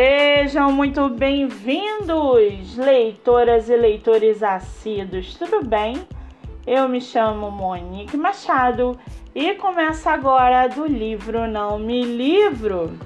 Sejam muito bem-vindos, leitoras e leitores assíduos, tudo bem? Eu me chamo Monique Machado e começa agora do livro Não Me Livro.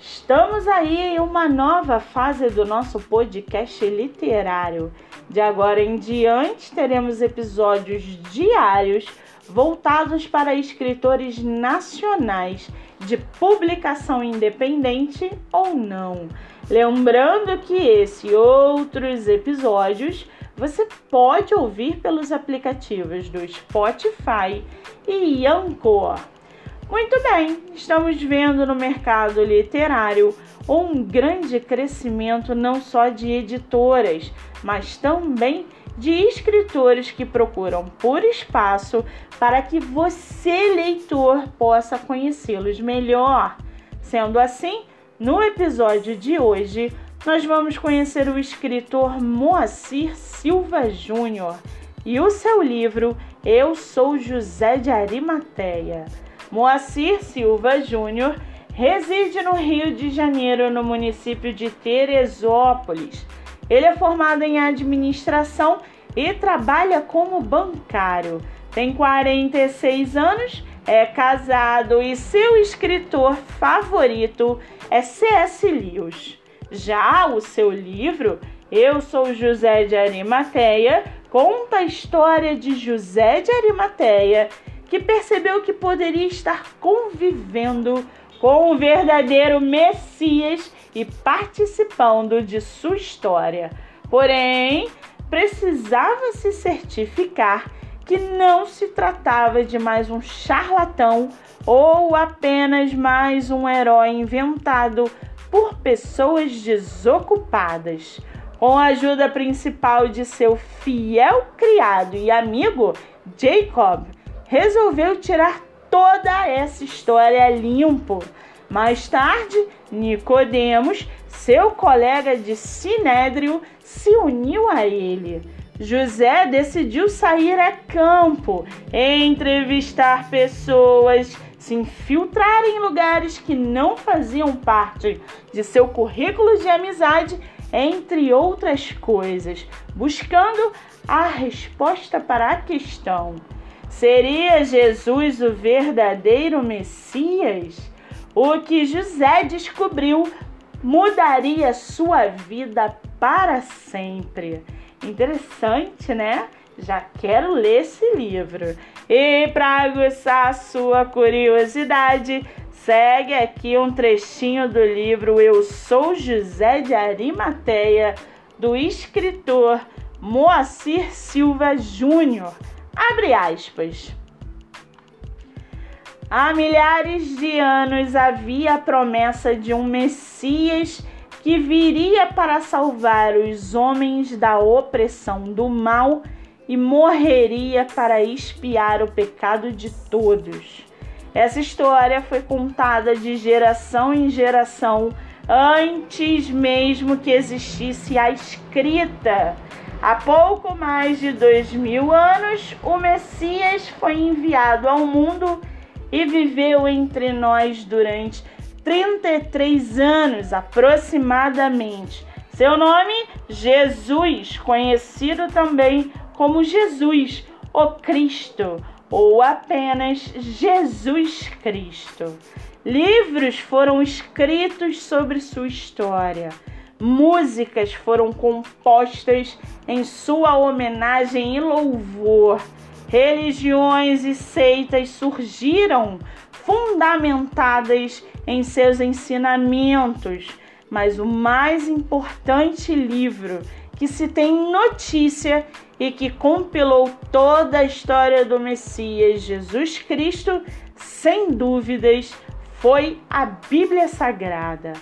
Estamos aí em uma nova fase do nosso podcast literário. De agora em diante, teremos episódios diários voltados para escritores nacionais de publicação independente ou não. Lembrando que esse e outros episódios você pode ouvir pelos aplicativos do Spotify e Anchor. Muito bem, estamos vendo no mercado literário um grande crescimento não só de editoras, mas também de escritores que procuram por espaço para que você, leitor, possa conhecê-los melhor. Sendo assim, no episódio de hoje, nós vamos conhecer o escritor Moacir Silva Júnior e o seu livro Eu Sou José de Arimateia. Moacir Silva Júnior reside no Rio de Janeiro, no município de Teresópolis. Ele é formado em administração e trabalha como bancário. Tem 46 anos, é casado e seu escritor favorito é C.S. Lewis. Já o seu livro, Eu Sou José de Arimateia, conta a história de José de Arimateia que percebeu que poderia estar convivendo com o verdadeiro Messias e participando de sua história. Porém, precisava se certificar que não se tratava de mais um charlatão ou apenas mais um herói inventado por pessoas desocupadas. Com a ajuda principal de seu fiel criado e amigo, Jacob, resolveu tirar toda essa história limpo. Mais tarde, Nicodemos, seu colega de Sinédrio, se uniu a ele. José decidiu sair a campo, entrevistar pessoas, se infiltrar em lugares que não faziam parte de seu currículo de amizade, entre outras coisas, buscando a resposta para a questão: seria Jesus o verdadeiro Messias? O que José descobriu mudaria sua vida para sempre. Interessante, né? Já quero ler esse livro. E para aguçar sua curiosidade, segue aqui um trechinho do livro Eu Sou José de Arimateia, do escritor Moacir Silva Júnior. Abre aspas. Há milhares de anos havia a promessa de um Messias que viria para salvar os homens da opressão do mal e morreria para expiar o pecado de todos. Essa história foi contada de geração em geração antes mesmo que existisse a escrita. Há pouco mais de dois mil anos, o Messias foi enviado ao mundo e viveu entre nós durante 33 anos aproximadamente. Seu nome, Jesus, conhecido também como Jesus, o Cristo, ou apenas Jesus Cristo. Livros foram escritos sobre sua história. Músicas foram compostas em sua homenagem e louvor. Religiões e seitas surgiram fundamentadas em seus ensinamentos, mas o mais importante livro que se tem notícia e que compilou toda a história do Messias Jesus Cristo, sem dúvidas, foi a Bíblia Sagrada.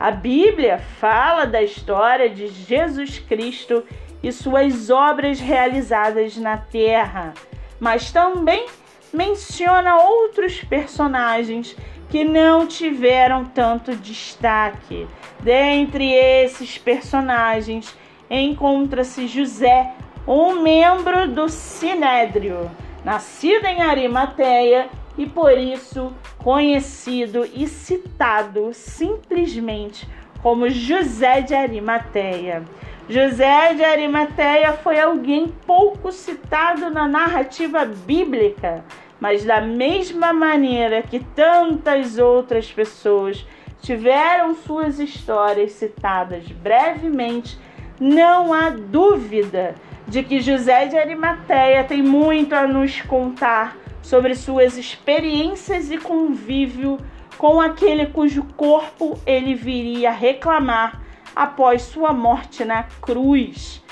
A Bíblia fala da história de Jesus Cristo e suas obras realizadas na terra, mas também menciona outros personagens que não tiveram tanto destaque. Dentre esses personagens encontra-se José, um membro do Sinédrio, nascido em Arimateia e por isso conhecido e citado simplesmente como José de Arimateia. José de Arimateia foi alguém pouco citado na narrativa bíblica, mas da mesma maneira que tantas outras pessoas tiveram suas histórias citadas brevemente, não há dúvida de que José de Arimateia tem muito a nos contar sobre suas experiências e convívio com aquele cujo corpo ele viria reclamar após sua morte na cruz.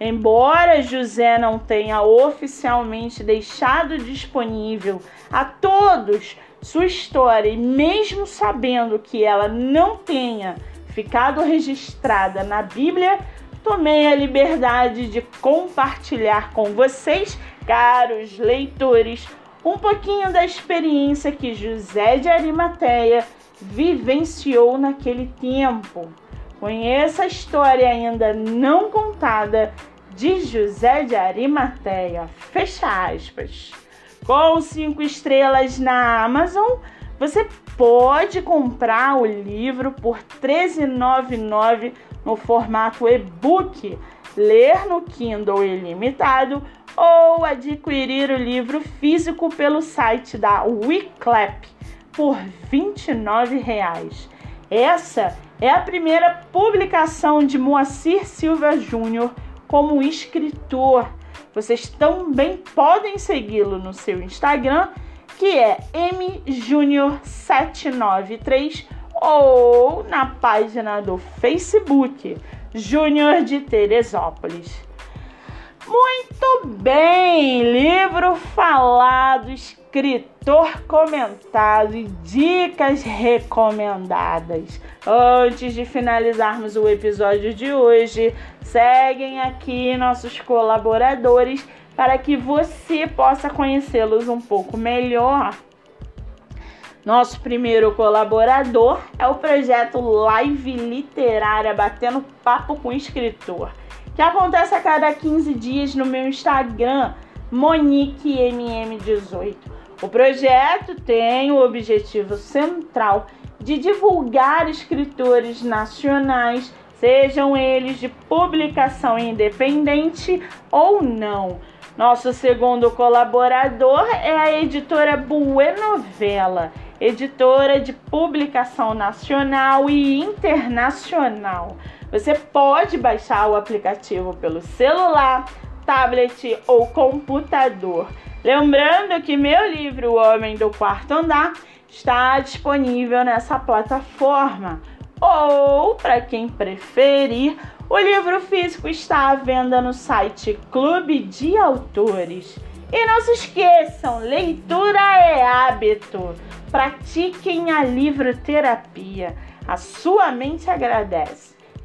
Embora José não tenha oficialmente deixado disponível a todos sua história, e mesmo sabendo que ela não tenha ficado registrada na Bíblia, tomei a liberdade de compartilhar com vocês, caros leitores, um pouquinho da experiência que José de Arimateia vivenciou naquele tempo. Conheça a história ainda não contada de José de Arimateia. Fecha aspas. Com cinco estrelas na Amazon, você pode comprar o livro por R$ 13,99 no formato e-book, ler no Kindle ilimitado ou adquirir o livro físico pelo site da Wiclap por R$ 29,00. Essa é a primeira publicação de Moacir Silva Júnior como escritor. Vocês também podem segui-lo no seu Instagram, que é mjunior793 ou na página do Facebook Júnior de Teresópolis. Muito bem! Livro falado, escritor comentado e dicas recomendadas. Antes de finalizarmos o episódio de hoje, seguem aqui nossos colaboradores para que você possa conhecê-los um pouco melhor. Nosso primeiro colaborador é o projeto Live Literária Batendo Papo com Escritor que acontece a cada 15 dias no meu Instagram, MoniqueMM18. O projeto tem o objetivo central de divulgar escritores nacionais, sejam eles de publicação independente ou não. Nosso segundo colaborador é a editora Buenovela, editora de publicação nacional e internacional. Você pode baixar o aplicativo pelo celular, tablet ou computador. Lembrando que meu livro O Homem do Quarto Andar está disponível nessa plataforma. Ou, para quem preferir, o livro físico está à venda no site Clube de Autores. E não se esqueçam, leitura é hábito. Pratiquem a livroterapia. A sua mente agradece.